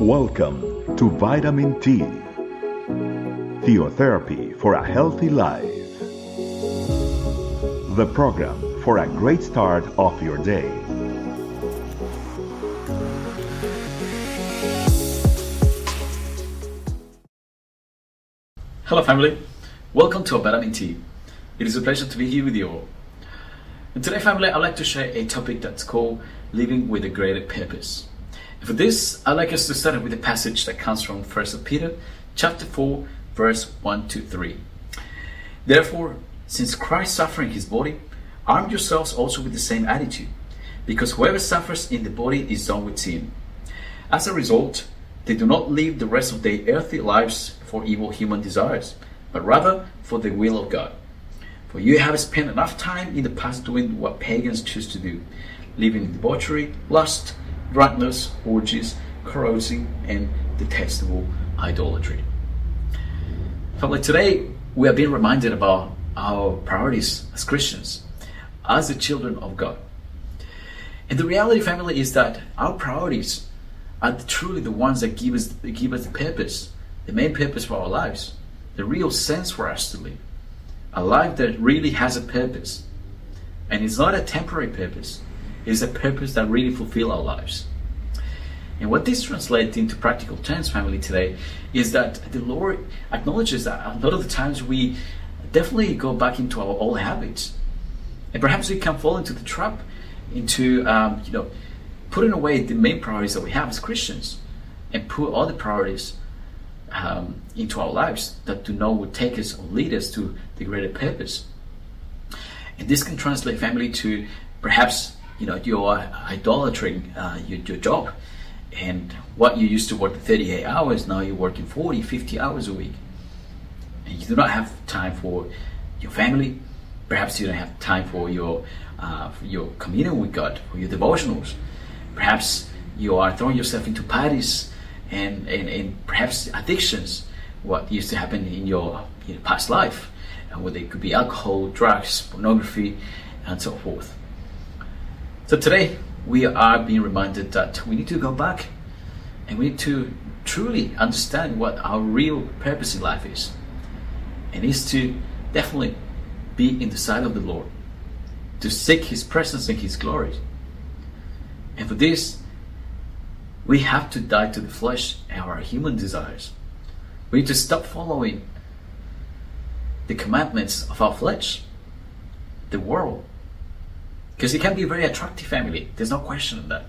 Welcome to Vitamin T, Theotherapy for a Healthy Life. The program for a great start of your day. Hello, family. Welcome to Vitamin T. It is a pleasure to be here with you all. And today, family, I'd like to share a topic that's called living with a greater purpose. For this, I'd like us to start with a passage that comes from 1 Peter chapter 4, verse 1 to 3. Therefore, since Christ suffered in his body, arm yourselves also with the same attitude, because whoever suffers in the body is done with sin. As a result, they do not live the rest of their earthly lives for evil human desires, but rather for the will of God. For you have spent enough time in the past doing what pagans choose to do, living in debauchery, lust, drunkenness, orgies, carousing, and detestable idolatry. Family, today we are being reminded about our priorities as Christians, as the children of God. And the reality, family, is that our priorities are truly the ones that give us, that give us the purpose, the main purpose for our lives, the real sense for us to live. A life that really has a purpose. And it's not a temporary purpose, it's a purpose that really fulfills our lives. And what this translates into practical terms, family, today, is that the Lord acknowledges that a lot of the times we definitely go back into our old habits. And perhaps we can fall into the trap, into, um, you know, putting away the main priorities that we have as Christians and put all the priorities um, into our lives that do not would take us or lead us to the greater purpose. And this can translate family to perhaps you know you're idolatering uh, your, your job. And what you used to work 38 hours now you're working 40 50 hours a week. And you do not have time for your family. Perhaps you don't have time for your uh, for your communion with god for your devotionals. Perhaps you are throwing yourself into parties and, and, and perhaps addictions, what used to happen in your, in your past life, and whether it could be alcohol, drugs, pornography, and so forth. So today we are being reminded that we need to go back and we need to truly understand what our real purpose in life is. And is to definitely be in the sight of the Lord, to seek His presence and His glory. And for this, we have to die to the flesh and our human desires. We need to stop following the commandments of our flesh, the world. Because it can be a very attractive family. There's no question of that.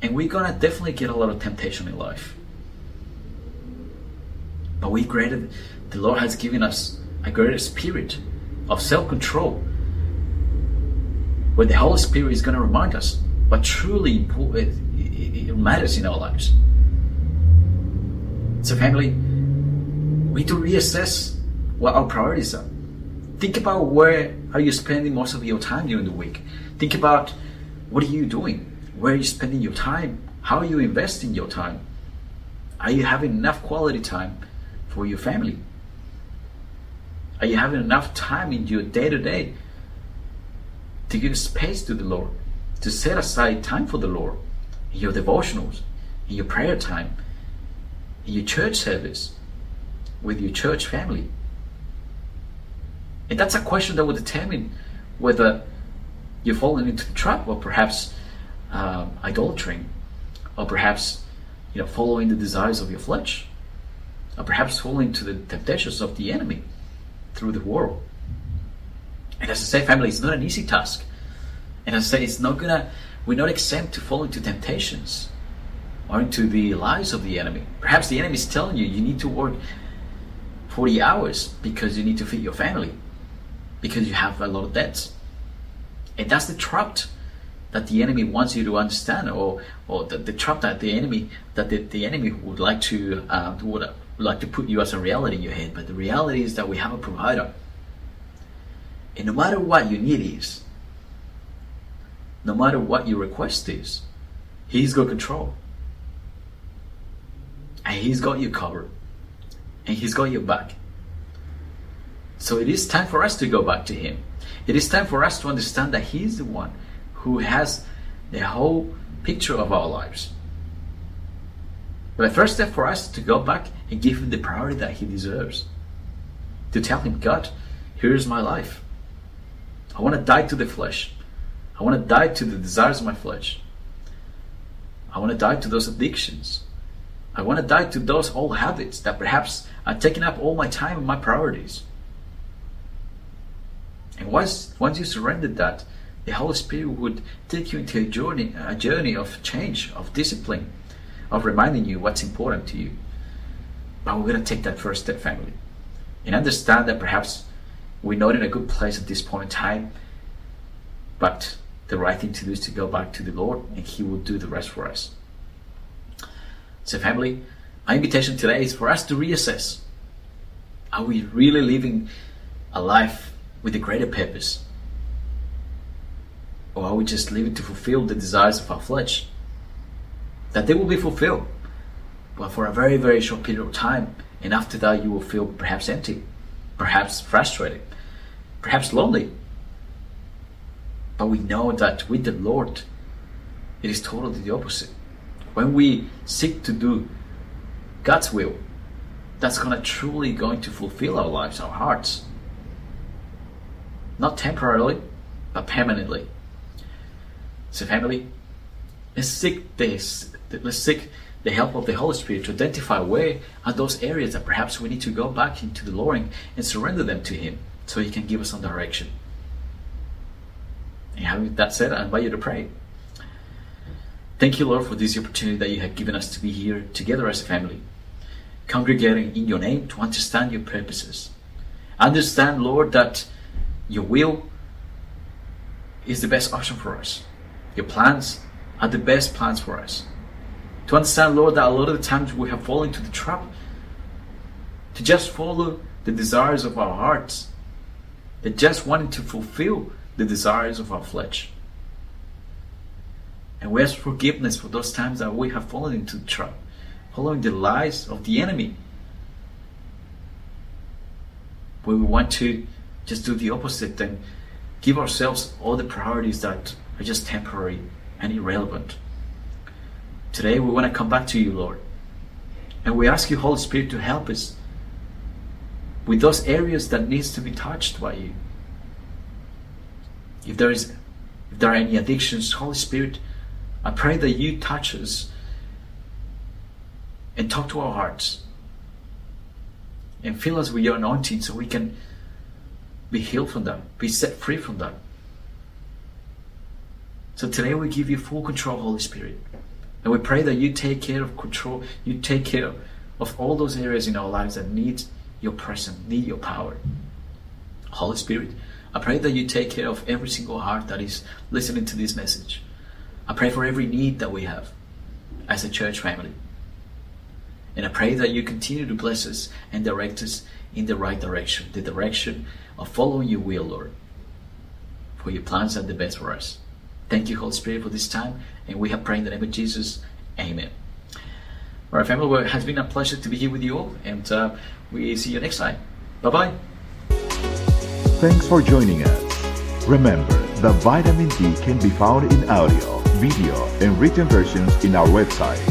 And we're gonna definitely get a lot of temptation in life. But we greater the Lord has given us a greater spirit of self-control. Where the Holy Spirit is gonna remind us what truly it matters in our lives. So, family, we need to reassess what our priorities are. Think about where are you spending most of your time during the week. Think about what are you doing? Where are you spending your time? How are you investing your time? Are you having enough quality time for your family? Are you having enough time in your day to day to give space to the Lord, to set aside time for the Lord? in your devotionals, in your prayer time, in your church service, with your church family? And that's a question that will determine whether you're falling into the trap or perhaps um, or perhaps you know following the desires of your flesh or perhaps falling to the temptations of the enemy through the world. And as I say, family, it's not an easy task. And as I say, it's not gonna we're not exempt to fall into temptations or into the lies of the enemy. Perhaps the enemy is telling you you need to work 40 hours because you need to feed your family, because you have a lot of debts. And that's the trap that the enemy wants you to understand, or, or the, the trap that the enemy that the, the enemy would like to uh, would, like to put you as a reality in your head. But the reality is that we have a provider, and no matter what your need is, no matter what your request is, He's got control. And He's got you covered. And He's got your back. So it is time for us to go back to Him. It is time for us to understand that He is the one who has the whole picture of our lives. But the first step for us is to go back and give him the priority that he deserves. To tell him, God, here's my life. I want to die to the flesh. I want to die to the desires of my flesh. I want to die to those addictions. I want to die to those old habits that perhaps are taking up all my time and my priorities. And once, once you surrendered that, the Holy Spirit would take you into a journey, a journey of change, of discipline, of reminding you what's important to you. But we're going to take that first step, family, and understand that perhaps we're not in a good place at this point in time, but the right thing to do is to go back to the Lord, and He will do the rest for us. So, family, our invitation today is for us to reassess. Are we really living a life with a greater purpose? Or are we just living to fulfill the desires of our flesh? That they will be fulfilled, but for a very, very short period of time, and after that, you will feel perhaps empty, perhaps frustrated, perhaps lonely. But we know that with the Lord, it is totally the opposite. When we seek to do God's will, that's gonna truly going to fulfill our lives, our hearts. Not temporarily, but permanently. So family, let's seek this let's seek the help of the Holy Spirit to identify where are those areas that perhaps we need to go back into the Lord and surrender them to Him so He can give us some direction. And having that said, I invite you to pray. Thank you, Lord, for this opportunity that you have given us to be here together as a family, congregating in your name to understand your purposes. Understand, Lord, that your will is the best option for us. Your plans are the best plans for us. To understand, Lord, that a lot of the times we have fallen into the trap to just follow the desires of our hearts, that just wanting to fulfill the desires of our flesh. And we ask forgiveness for those times that we have fallen into the trap, following the lies of the enemy. We want to just do the opposite and give ourselves all the priorities that are just temporary and irrelevant. Today we want to come back to you, Lord. And we ask you, Holy Spirit, to help us with those areas that needs to be touched by you. If there is if there are any addictions, Holy Spirit, I pray that you touch us and talk to our hearts and fill us with your anointing so we can be healed from them, be set free from them. So today we give you full control, Holy Spirit. And we pray that you take care of control, you take care of all those areas in our lives that need your presence, need your power. Holy Spirit, I pray that you take care of every single heart that is listening to this message. I pray for every need that we have as a church family. And I pray that you continue to bless us and direct us in the right direction, the direction of following your will, Lord. For your plans are the best for us. Thank you, Holy Spirit, for this time. And we have prayed in the name of Jesus. Amen. All right, family, well, it has been a pleasure to be here with you all. And uh, we see you next time. Bye bye. Thanks for joining us. Remember that vitamin T can be found in audio, video, and written versions in our website,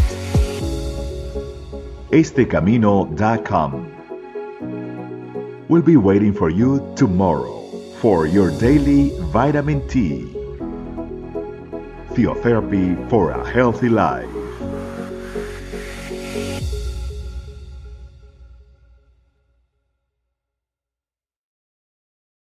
estecamino.com. We'll be waiting for you tomorrow for your daily vitamin T. Theotherapy for a healthy life.